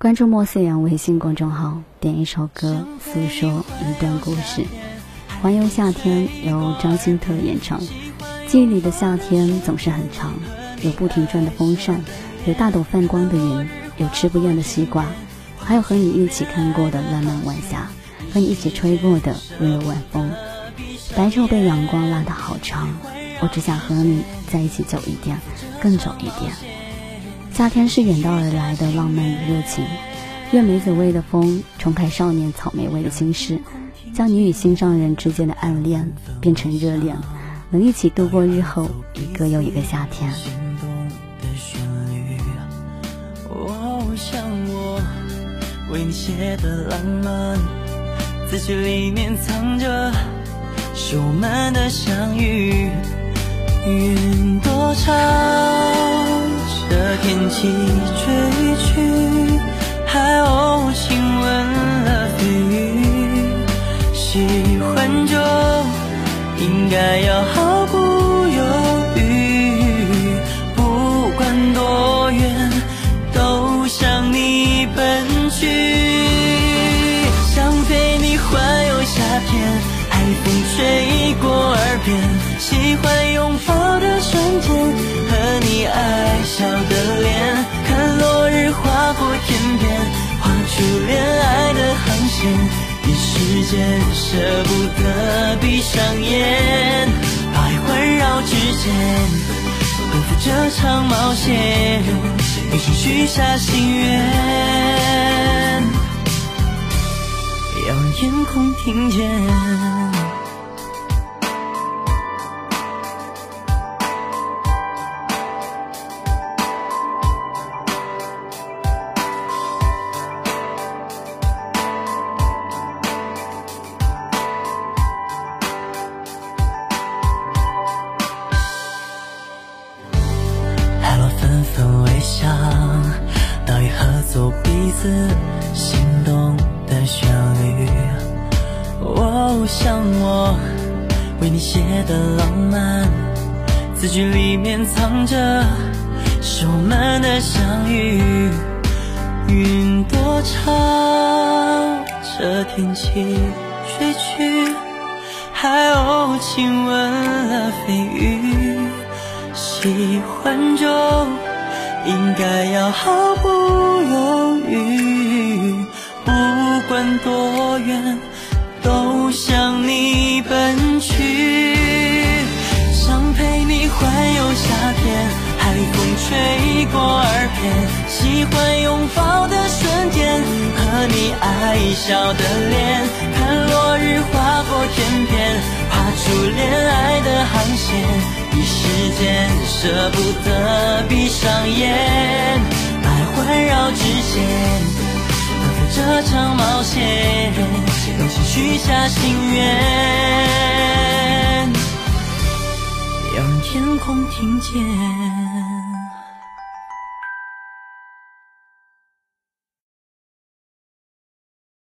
关注莫思阳微信公众号，点一首歌，诉说一段故事。环游夏天由张新特演唱。记忆里的夏天总是很长，有不停转的风扇，有大朵泛光的云，有吃不厌的西瓜，还有和你一起看过的浪漫晚霞，和你一起吹过的温柔晚风。白昼被阳光拉得好长，我只想和你在一起走一点，更走一点。夏天是远道而来的浪漫与热情，愿梅子味的风冲开少年草莓味的心事，将你与心上人之间的暗恋变成热恋，能一起度过日后一个又一个夏天。为你写的浪漫，字句里面藏着是我们的相遇，云多长？起追去，海鸥亲吻了飞鱼。喜欢就应该要一时间舍不得闭上眼，爱环绕指尖，奔赴这场冒险，一起许下心愿，要让天空听见。做彼此心动的旋律，哦，像我为你写的浪漫，字句里面藏着是我们的相遇。云朵朝着天气吹去，海鸥亲吻了飞鱼，喜欢就。应该要毫不犹豫，不管多远，都向你奔去。想陪你环游夏天，海风吹过耳边，喜欢拥抱的瞬间，和你爱笑的脸，看落日划过天边，画出恋爱的航线。一时间舍不得闭上眼，爱环绕指尖，奔赴这场冒险，用心许下心愿，让天空听见。